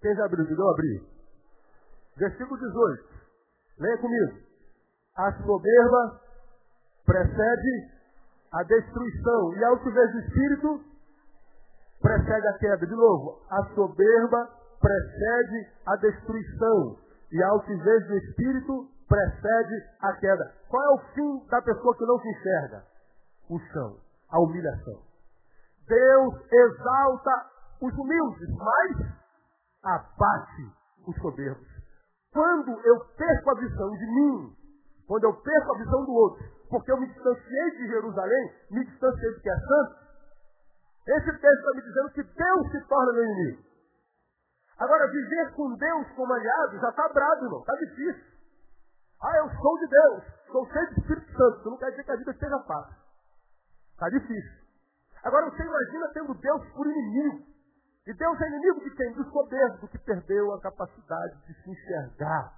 Quem já abriu? Eu abri. Versículo 18. Leia comigo. A soberba precede a destruição e a altivez do espírito precede a queda. De novo, a soberba precede a destruição e a altivez do espírito precede a queda. Qual é o fim da pessoa que não se enxerga? O chão, a humilhação. Deus exalta os humildes, mas abate os soberbos. Quando eu perco a visão de mim, quando eu perco a visão do outro, porque eu me distanciei de Jerusalém, me distanciei do que é santo, esse texto está me dizendo que Deus se torna meu inimigo. Agora, viver com Deus como aliado já está bravo, irmão. Está difícil. Ah, eu sou de Deus. Sou cheio de Espírito Santo. Não quer dizer que a vida seja fácil. Está difícil. Agora, você imagina tendo Deus por inimigo. E Deus é inimigo de quem? Do soberbo, do que perdeu a capacidade de se enxergar.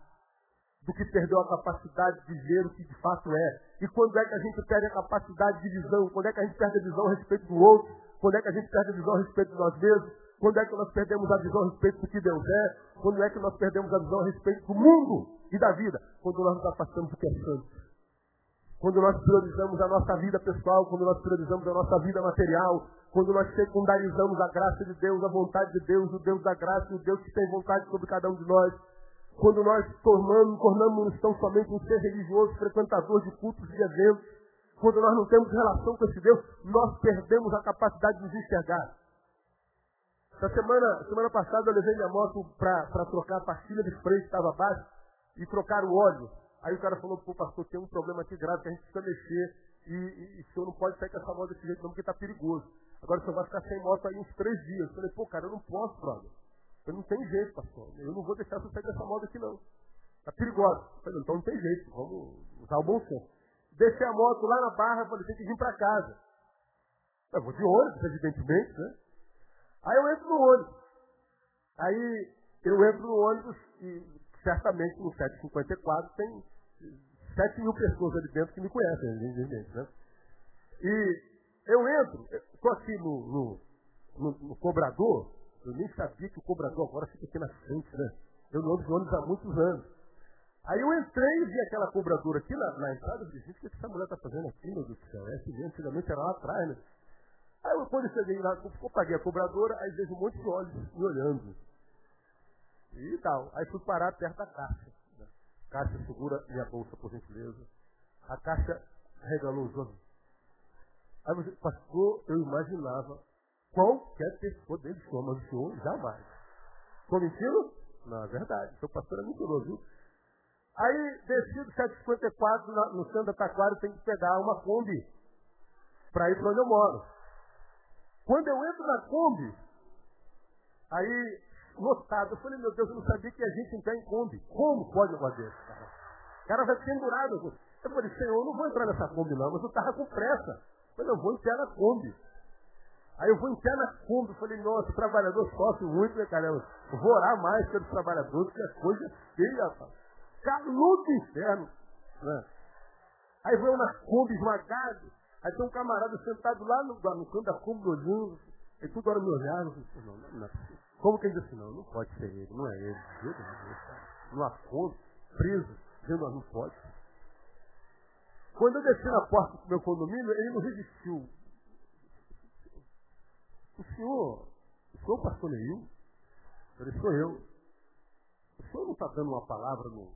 Do que perdeu a capacidade de ver o que de fato é. E quando é que a gente perde a capacidade de visão? Quando é que a gente perde a visão a respeito do outro? Quando é que a gente perde a visão a respeito de nós mesmos? Quando é que nós perdemos a visão a respeito do que Deus é? Quando é que nós perdemos a visão a respeito do mundo e da vida? Quando nós nos afastamos do que é santo. Quando nós priorizamos a nossa vida pessoal, quando nós priorizamos a nossa vida material, quando nós secundarizamos a graça de Deus, a vontade de Deus, o Deus da graça, o Deus que tem vontade sobre cada um de nós, quando nós tornamos, tornamos tão somente um ser religioso, frequentador de cultos e eventos, quando nós não temos relação com esse Deus, nós perdemos a capacidade de nos enxergar. Essa semana, semana passada eu levei minha moto para trocar a pastilha de freio que estava abaixo e trocar o óleo. Aí o cara falou, pô pastor, tem um problema aqui grave que a gente precisa mexer e, e, e o senhor não pode sair com essa moto desse jeito não, porque está perigoso. Agora o senhor vai ficar sem moto aí uns três dias. Eu falei, pô, cara, eu não posso, brother. Eu não tenho jeito, pastor. Eu não vou deixar você sair dessa moto aqui, não. Está perigosa. Eu falei, então não tem jeito, vamos usar o bom senso. Desci a moto lá na barra, falei, tem que vir para casa. Eu vou de ônibus, evidentemente, né? Aí eu entro no ônibus. Aí eu entro no ônibus e certamente no 754 tem 7 mil pessoas ali dentro que me conhecem, evidentemente, né? E eu entro, estou aqui no, no, no, no, cobrador, eu nem sabia que o cobrador agora fica aqui na frente, né? Eu não ando de ônibus há muitos anos. Aí eu entrei e vi aquela cobradora aqui na, na entrada, eu disse, o que essa mulher está fazendo aqui, meu Deus do céu? É assim, antigamente era lá atrás, né? Aí eu, quando eu cheguei lá, eu paguei a cobradora, aí vejo um monte de olhos me olhando. E tal. Aí fui parar perto da caixa. Caixa segura minha bolsa, por gentileza. A caixa regalou os olhos. Aí você, pastor, eu imaginava qualquer pessoa do senhor, mas o senhor jamais. Estou mentindo? Não, é verdade. Seu pastor é mentiroso, viu? Aí, desci do 754 no centro da Taquara, tem que pegar uma Kombi para ir para onde eu moro. Quando eu entro na Kombi, aí, lotado, eu falei, meu Deus, eu não sabia que a gente entrar em Kombi. Como pode um desse, cara? O cara vai pendurado. Eu falei, Senhor, eu não vou entrar nessa Kombi não, mas eu estava com pressa. Falei, eu vou entrar na Kombi. Aí eu vou entrar na Kombi, eu falei, nossa, o trabalhador sofre muito, né, cara? Eu vou orar mais pelos trabalhadores, que é coisa feia, rapaz. Calor do inferno. Né? Aí vou na Kombi esmagado, Aí tem um camarada sentado lá no, no canto da Kombi olhando, e tudo hora me olhava. Não, não, não. Como que ele disse, não, não pode ser ele, não é ele. Deus numa Kombi, preso, dizendo, não pode. Quando eu desci na porta do meu condomínio, ele não resistiu. O senhor, o senhor pastor? Eu disse, sou eu. O senhor não está dando uma palavra no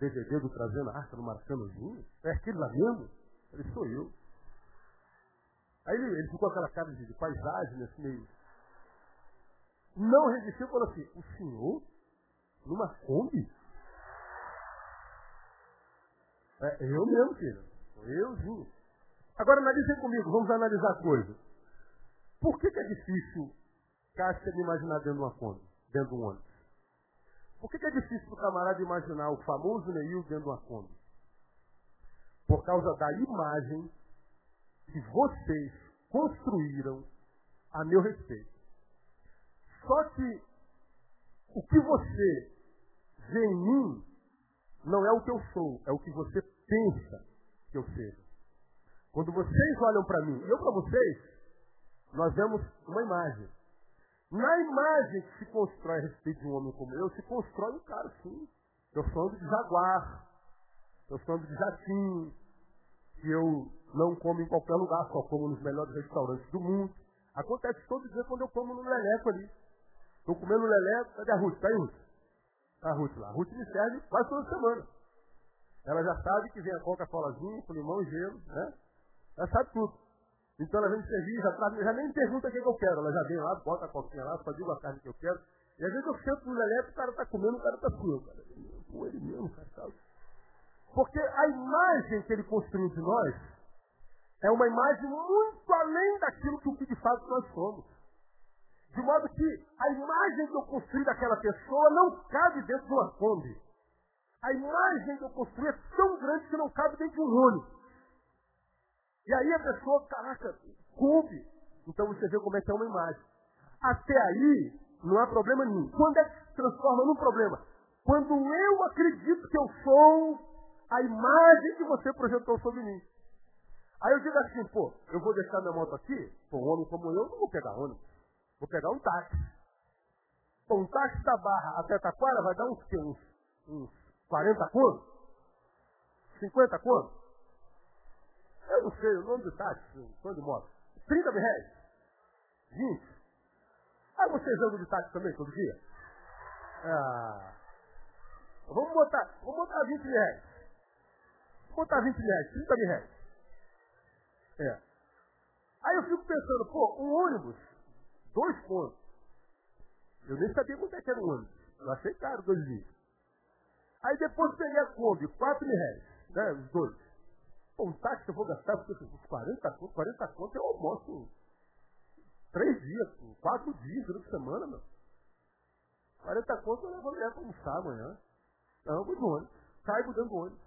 DVD do Trazendo a Arca no Marcanozinho? É aquele lá mesmo? Ele sou eu. Aí ele, ele ficou aquela cara de, de paisagem nesse meio. Não resistiu e falou assim, o senhor? Numa Kombi? É, eu mesmo, filho. Euzinho. Agora analisem comigo, vamos analisar a coisa. Por que, que é difícil Cássia me imaginar dentro de uma Kombi, dentro de um ônibus? Por que, que é difícil para o camarada imaginar o famoso Neil dentro de uma Kombi? Por causa da imagem que vocês construíram a meu respeito. Só que o que você vê em mim não é o que eu sou, é o que você pensa que eu seja. Quando vocês olham para mim eu para vocês, nós vemos uma imagem. Na imagem que se constrói a respeito de um homem como eu, se constrói um cara sim. Eu sou de jaguar, eu sou de jatinho, que eu não como em qualquer lugar, só como nos melhores restaurantes do mundo. Acontece todo dia quando eu como no Leleco ali. Estou comendo Leleco, cadê a Ruth? Tá aí, Ruth? A Ruth lá. A Ruth me serve quase toda semana. Ela já sabe que vem a Coca-Colazinha com limão e gelo, né? Ela sabe tudo. Então ela vem me servir, já, traz, já nem pergunta o que, que, eu quero. Ela já vem lá, bota a coquinha lá, só digo a carne que eu quero. E às vezes eu sento no leleco, o cara está comendo, o cara está frio, cara. Com ele mesmo, cara, sabe? Porque a imagem que ele construiu de nós é uma imagem muito além daquilo que de fato nós somos. De modo que a imagem que eu construí daquela pessoa não cabe dentro de uma Kombi. A imagem que eu construí é tão grande que não cabe dentro de um ônibus. E aí a pessoa, caraca, coube. Então você vê como é que é uma imagem. Até aí, não há problema nenhum. Quando é que se transforma num problema? Quando eu acredito que eu sou a imagem que você projetou sobre mim. Aí eu digo assim, pô, eu vou deixar minha moto aqui, pô, homem como eu, não vou pegar ônibus. Vou pegar um táxi. Pô, um táxi da Barra até Taquara vai dar uns, uns, uns 40 contos? 50 contos? Eu não sei o nome do táxi, quando de moto. 30 mil reais? 20? Ah, vocês andam de táxi também todo dia? Ah, vamos botar, vamos botar 20 mil reais. Vamos botar 20 mil reais, 30 mil reais. É. Aí eu fico pensando, pô, um ônibus, dois pontos. Eu nem sabia quanto é que era um ônibus. Eu achei caro dois dias. Aí depois peguei a Kombi, 4 mil reais, né, os dois. Pô, um táxi eu vou gastar porque uns 40 conto, 40 conto eu almoço três dias, quatro dias durante a semana, meu. 40 conto eu levo a mulher para almoçar amanhã. Não, vou de ônibus. Caibo dando ônibus.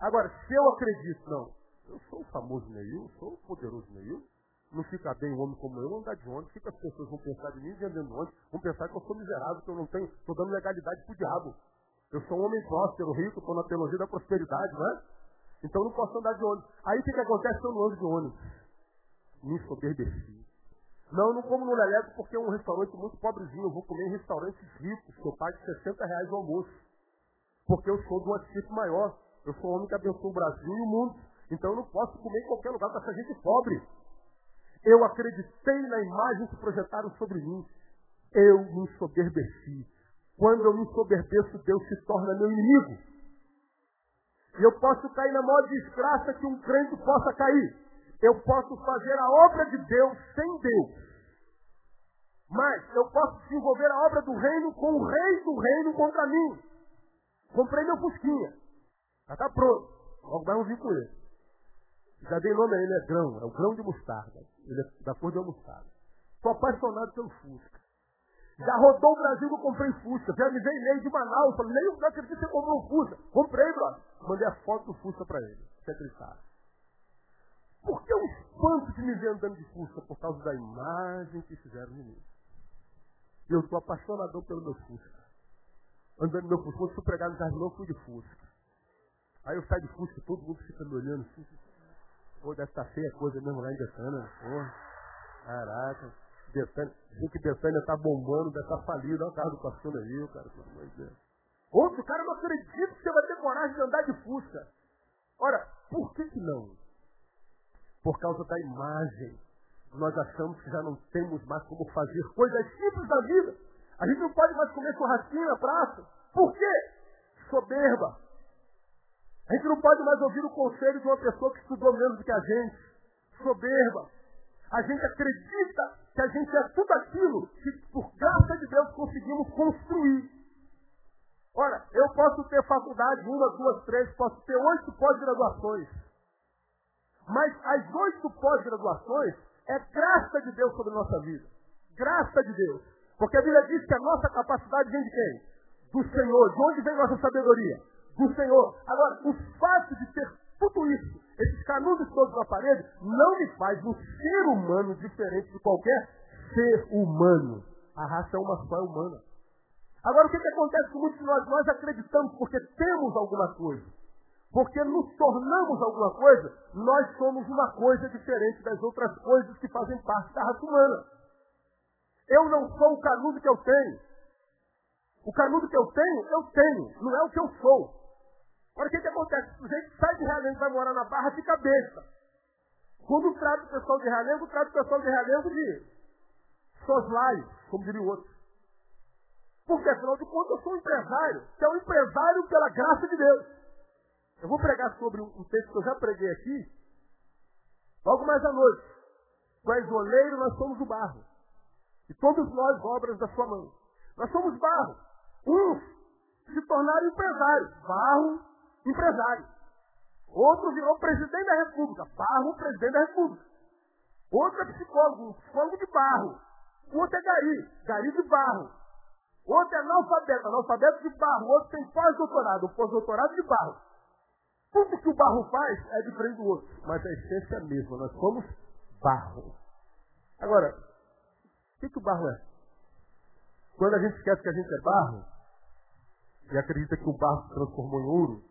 Agora, se eu acredito, não, eu sou o famoso Neil, sou o poderoso Neil, não fica bem um homem como eu andar de ônibus, o que as pessoas vão pensar de mim andando de ônibus? Vão pensar que eu sou miserável, que eu não tenho, estou dando legalidade pro diabo. Eu sou um homem próspero, rico, estou na teologia da prosperidade, não é? Então eu não posso andar de ônibus. Aí o que, que acontece? Eu não ando de ônibus. Me ensoberbeci. Não, não como no Leleco porque é um restaurante muito pobrezinho. Eu vou comer em restaurantes ricos, que eu pago 60 reais o almoço. Porque eu sou de um tipo maior. Eu sou um homem que abençoa o Brasil e o mundo. Então eu não posso comer em qualquer lugar com essa gente pobre. Eu acreditei na imagem que projetaram sobre mim. Eu me ensoberbeci. Quando eu me ensoberbeço, Deus se torna meu inimigo. E eu posso cair na maior desgraça que um crente possa cair. Eu posso fazer a obra de Deus sem Deus. Mas eu posso desenvolver a obra do reino com o rei do reino contra mim. Comprei meu fusquinha. Já está pronto. Logo mais um vir com ele. Já dei nome a ele, é grão. É o grão de mostarda. Ele é da cor de uma mostarda. Estou apaixonado pelo Fusca. Já rodou o Brasil eu comprei Fusca. Já me veio e-mail de Manaus. Falei, nem não acredito que você comprou um Fusca. Comprei, brother. Mandei a foto do Fusca para ele. Você acreditar. Por que o espanto de me ver andando de Fusca? Por causa da imagem que fizeram de mim. Eu estou apaixonador pelo meu Fusca. Andando no meu Fusca. Quando fui pregar no Jardim fui de Fusca. Aí eu saio de Fusca, todo mundo fica me olhando assim. Pô, deve estar feia a coisa mesmo lá em Betânia. Porra. Caraca. Betânia, dizem que Betânia está bombando, deve estar tá falida. Olha o carro do pastor aí, cara, pelo amor de Deus. Outro cara não acredita que você vai ter coragem de andar de Fusca. Ora, por que, que não? Por causa da imagem. Nós achamos que já não temos mais como fazer coisas simples da vida. A gente não pode mais comer churrasquinho na praça. Por quê? Soberba. A gente não pode mais ouvir o conselho de uma pessoa que estudou menos do que a gente. Soberba. A gente acredita que a gente é tudo aquilo que, por graça de Deus, conseguimos construir. Ora, eu posso ter faculdade, uma, duas, três, posso ter oito pós-graduações. Mas as oito pós-graduações é graça de Deus sobre a nossa vida. Graça de Deus. Porque a Bíblia diz que a nossa capacidade vem de quem? Do Senhor. De onde vem nossa sabedoria? Do Senhor. Agora, o fato de ter tudo isso, esses canudos todos na parede, não me faz um ser humano diferente de qualquer ser humano. A raça é uma só é humana. Agora, o que, que acontece com muitos de nós? Nós acreditamos porque temos alguma coisa. Porque nos tornamos alguma coisa, nós somos uma coisa diferente das outras coisas que fazem parte da raça humana. Eu não sou o canudo que eu tenho. O canudo que eu tenho, eu tenho, não é o que eu sou. Agora o que, que acontece? O gente sai de Realengo vai morar na Barra, fica besta. Quando trata o pessoal de Realengo, trata o pessoal de Realengo de soslai, como diria o outro. Porque afinal de contas eu sou um empresário, que é um empresário pela graça de Deus. Eu vou pregar sobre um texto que eu já preguei aqui, logo mais à noite. Tu és oleiro, nós somos o barro. E todos nós obras da sua mão. Nós somos barro. Uns se tornaram empresários. Barro, empresário. Outro virou presidente da república. Barro, presidente da república. Outro é psicólogo, um psicólogo de barro. Outro é gari, gari de barro. Outro é analfabeto, analfabeto de barro. Outro tem pós-doutorado, pós-doutorado de barro. Tudo que o barro faz é diferente do outro. Mas a essência é a mesma. Nós somos barro. Agora, o que, que o barro é? Quando a gente esquece que a gente é barro, e acredita que o barro se transformou em ouro,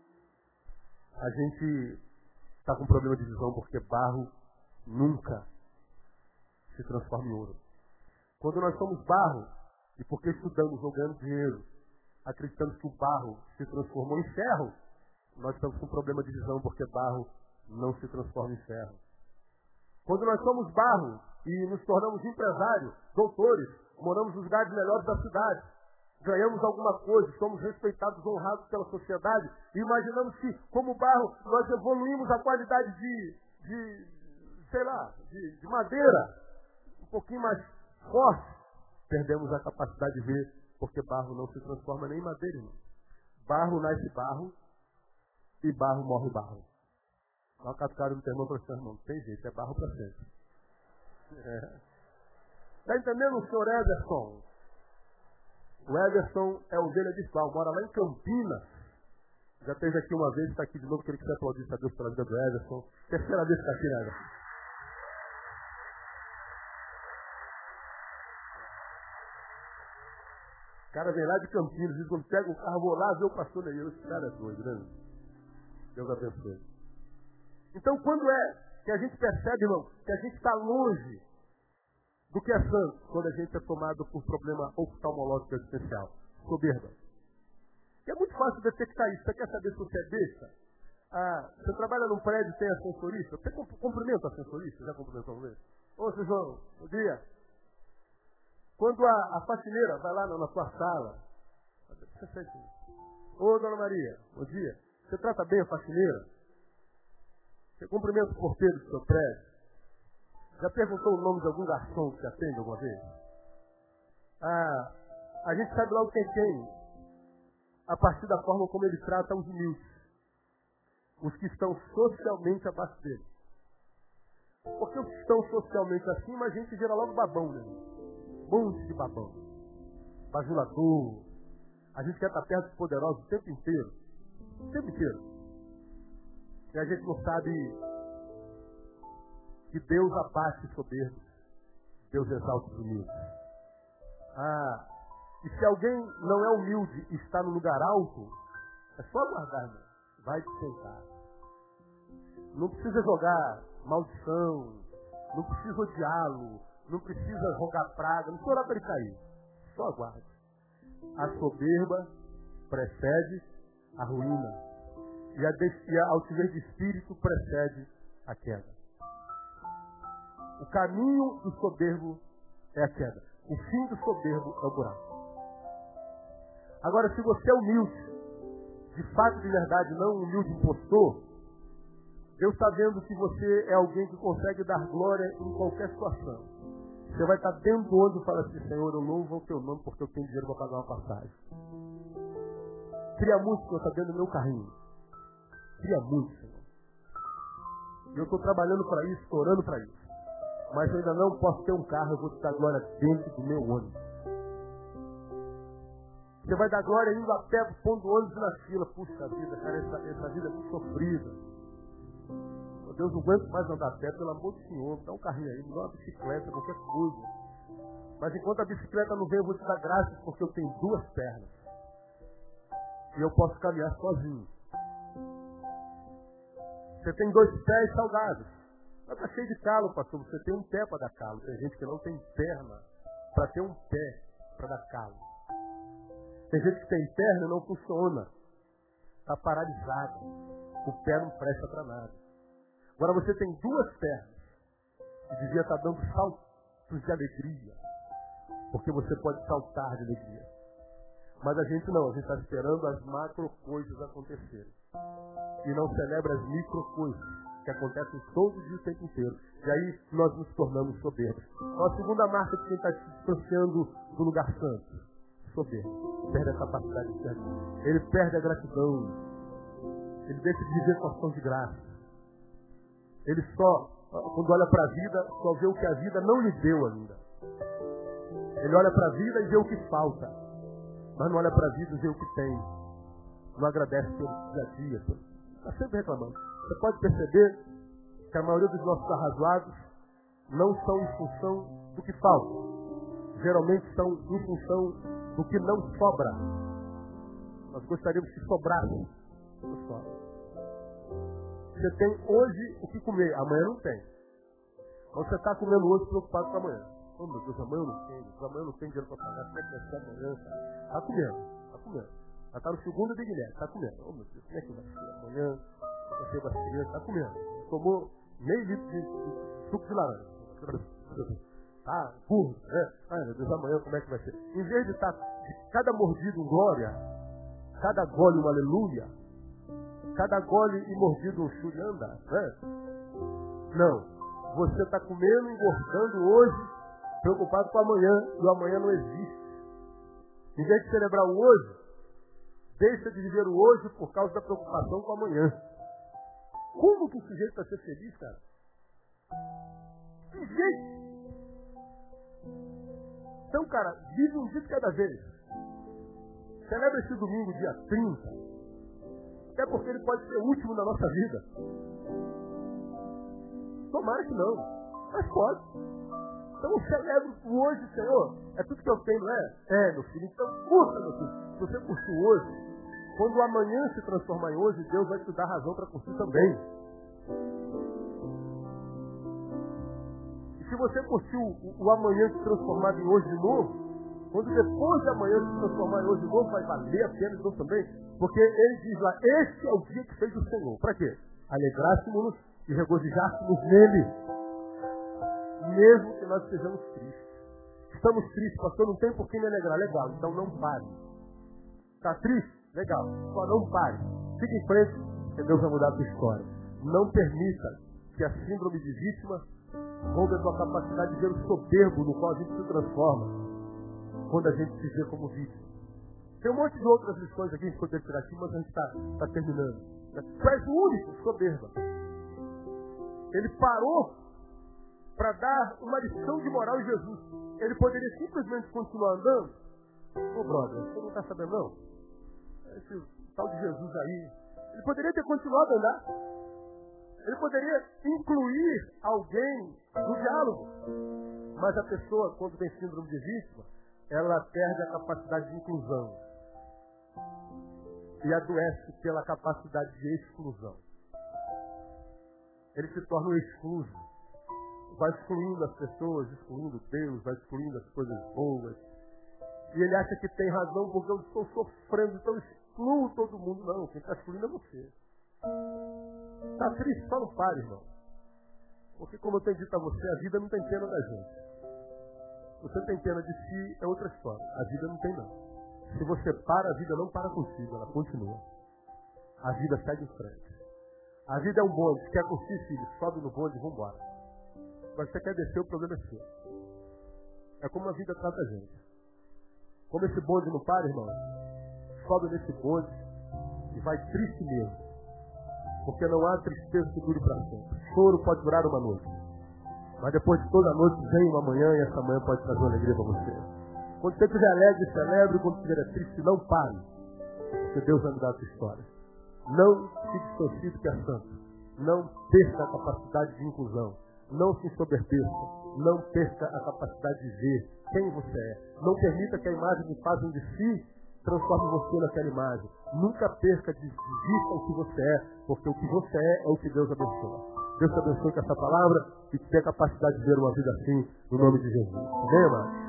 a gente está com problema de visão porque barro nunca se transforma em ouro. Quando nós somos barro, e porque estudamos ou ganhamos dinheiro, acreditamos que o barro se transformou em ferro, nós estamos com problema de visão porque barro não se transforma em ferro. Quando nós somos barro e nos tornamos empresários, doutores, moramos nos lugares melhores da cidade, ganhamos alguma coisa, somos respeitados, honrados pela sociedade, e imaginamos que, como barro, nós evoluímos a qualidade de, de sei lá, de, de madeira, um pouquinho mais forte, perdemos a capacidade de ver, porque barro não se transforma nem em madeira. Irmão. Barro nasce barro e barro morre barro. Olha o catucado do termo para irmão, não tem jeito, é barro para sempre. Está é. entendendo, senhor Ederson? O Ederson é ovelha de pau, mora lá em Campinas. Já teve aqui uma vez, está aqui de novo, que ele quiser aplaudir a Deus pela vida do Ederson. Terceira vez que está aqui, né, Ederson? O cara vem lá de Campinas, diz, quando pega o carro, vou lá ver o pastor Neil. Esse cara é doido, né? Deus abençoe. Então, quando é que a gente percebe, irmão, que a gente está longe do que é santo, quando a gente é tomado por problema oftalmológico especial, soberba. E é muito fácil detectar isso. Você quer saber se você é besta? Ah, você trabalha num prédio e tem ascensorista? Você cumprimenta ascensorista? Já cumprimentou uma vez? Ô, seu João, bom dia. Quando a, a faxineira vai lá na, na sua sala, Ô, dona Maria, bom dia. Você trata bem a faxineira? Você cumprimenta o porteiro do seu prédio? Já perguntou o nome de algum garçom que você atende alguma vez? Ah, a gente sabe logo quem tem, a partir da forma como ele trata os humildes, os que estão socialmente abaixo dele. Porque os que estão socialmente acima, a gente vira logo babão, né? monte de babão, bajulador. A gente quer estar perto dos poderosos o tempo inteiro. O tempo inteiro. E a gente não sabe que Deus abate soberbos. Deus exalta os humildes. Ah, e se alguém não é humilde e está no lugar alto, é só aguardar, irmão. vai te sentar. Não precisa jogar maldição, não precisa odiá-lo, não precisa rogar praga, não precisa orar para ele cair. Só aguarde. A soberba precede a ruína. E a altivez de espírito precede a queda. O caminho do soberbo é a queda. O fim do soberbo é o buraco. Agora, se você é humilde, de fato, de verdade, não um humilde impostor, Deus está vendo que você é alguém que consegue dar glória em qualquer situação. Você vai estar dentro do olho e falar assim, Senhor, eu louvo o teu nome porque eu tenho dinheiro para pagar uma passagem. Cria muito, Senhor, está dentro do meu carrinho. Cria muito, Senhor. E eu estou trabalhando para isso, estou orando para isso. Mas ainda não posso ter um carro, eu vou te dar glória dentro do meu ônibus. Você vai dar glória indo a pé, pondo ônibus na fila. Puxa vida, cara, essa, essa vida é sofrida. Deus, não aguento mais andar a pé, pelo amor do Senhor, dá um carrinho aí, me dá uma bicicleta, qualquer coisa. Mas enquanto a bicicleta não vem, eu vou te dar graças porque eu tenho duas pernas. E eu posso caminhar sozinho. Você tem dois pés salgados. Mas está cheio de calo, pastor. Você tem um pé para dar calo. Tem gente que não tem perna para ter um pé para dar calo. Tem gente que tem perna e não funciona. Está paralisado. O pé não presta para nada. Agora você tem duas pernas. E devia estar tá dando saltos de alegria. Porque você pode saltar de alegria. Mas a gente não, a gente está esperando as macro coisas acontecerem. E não celebra as micro coisas que acontecem todo dia o tempo inteiro. E aí nós nos tornamos soberbos. A segunda marca de quem está se distanciando do lugar santo. Soberbo. Perde a capacidade de servir. Ele perde a gratidão. Ele deixa de viver com ação de graça. Ele só, quando olha para a vida, só vê o que a vida não lhe deu ainda. Ele olha para a vida e vê o que falta. Mas não olha para a vida e vê o que tem. Não agradece pelo dia a dia. Está sempre reclamando. Você pode perceber que a maioria dos nossos arrazoados não são em função do que falta. Geralmente são em função do que não sobra. Nós gostaríamos que sobrasse. Você tem hoje o que comer, amanhã não tem. Então você está comendo hoje preocupado com amanhã. Oh meu Deus, amanhã eu não tenho, amanhã eu não tenho dinheiro para pagar, como é que vai ser amanhã? Está comendo, está comendo. Já está no segundo de Guilherme, está comendo. Oh meu Deus, como é que vai ser amanhã? Recebo as crianças, está comendo. Tomou meio litro de, suco de laranja. Tá, burro, né? Ai meu Deus, amanhã como é que vai ser? Em vez de estar tá de cada mordido um glória, cada gole um aleluia, cada gole e mordido um churianda, né? Não. Você está comendo, engordando hoje, preocupado com amanhã, e o amanhã não existe. Em vez de celebrar o hoje, deixa de viver o hoje por causa da preocupação com amanhã. Como que o sujeito vai ser feliz, cara? Que! Então, cara, vive um dia de cada vez. Celebra esse domingo, dia 30. Até porque ele pode ser o último na nossa vida. Tomara que não. Mas pode. Então eu celebro hoje, Senhor. É tudo que eu tenho, não é? É, meu filho. Então curta, meu filho. Se você curtiu hoje, quando o amanhã se transformar em hoje, Deus vai te dar razão para curtir também. E se você curtiu o, o amanhã se transformar em hoje de novo, quando depois de amanhã se transformar em hoje de novo, vai valer a pena de novo também. Porque ele diz lá, este é o dia que fez o Senhor. Para quê? Alegrássemos-nos e regozijássemos nele. Mesmo que nós estejamos tristes. Estamos tristes, pastor, não tem por que me alegrar. Legal, então não pare. Está triste? Legal. Só não pare. Fique em frente, que Deus vai mudar a tua história. Não permita que a síndrome de vítima roube a tua capacidade de ver o soberbo no qual a gente se transforma quando a gente se vê como vítima. Tem um monte de outras lições aqui que a gente tirar aqui, mas a gente está tá terminando. Tu és o único soberba. Ele parou para dar uma lição de moral em Jesus. Ele poderia simplesmente continuar andando. Ô brother, você não está sabendo não? Esse tal de Jesus aí, ele poderia ter continuado a andar. Ele poderia incluir alguém no diálogo. Mas a pessoa, quando tem síndrome de vítima, ela perde a capacidade de inclusão. E adoece pela capacidade de exclusão. Ele se torna um excluso. Vai excluindo as pessoas, excluindo Deus, vai excluindo as coisas boas. E ele acha que tem razão porque eu estou sofrendo, então excluo todo mundo. Não, quem está excluindo é você. Está triste? Só não pare, irmão. Porque como eu tenho dito a você, a vida não tem pena da gente. Você tem pena de si, é outra história. A vida não tem não. Se você para, a vida não para contigo, ela continua. A vida segue em frente. A vida é um bonde. Quer curtir, filho? Sobe no bonde e vambora. Mas você quer descer, o problema é seu. É como a vida trata a gente. Como esse bonde não para, irmão, sobe nesse bonde e vai triste mesmo. Porque não há tristeza que dure para sempre. Choro pode durar uma noite. Mas depois de toda noite vem uma manhã e essa manhã pode trazer uma alegria para você. Quando você estiver alegre, celebre. Quando estiver triste, não pare. Porque Deus vai mudar a sua história. Não se distancie que é santo. Não perca a capacidade de inclusão. Não se ensoberbeça. Não perca a capacidade de ver quem você é. Não permita que a imagem que fazem de si transforme você naquela imagem. Nunca perca de vista o que você é, porque o que você é é o que Deus abençoa. Deus te abençoe com essa palavra e te a capacidade de ver uma vida assim, no nome de Jesus. Amém,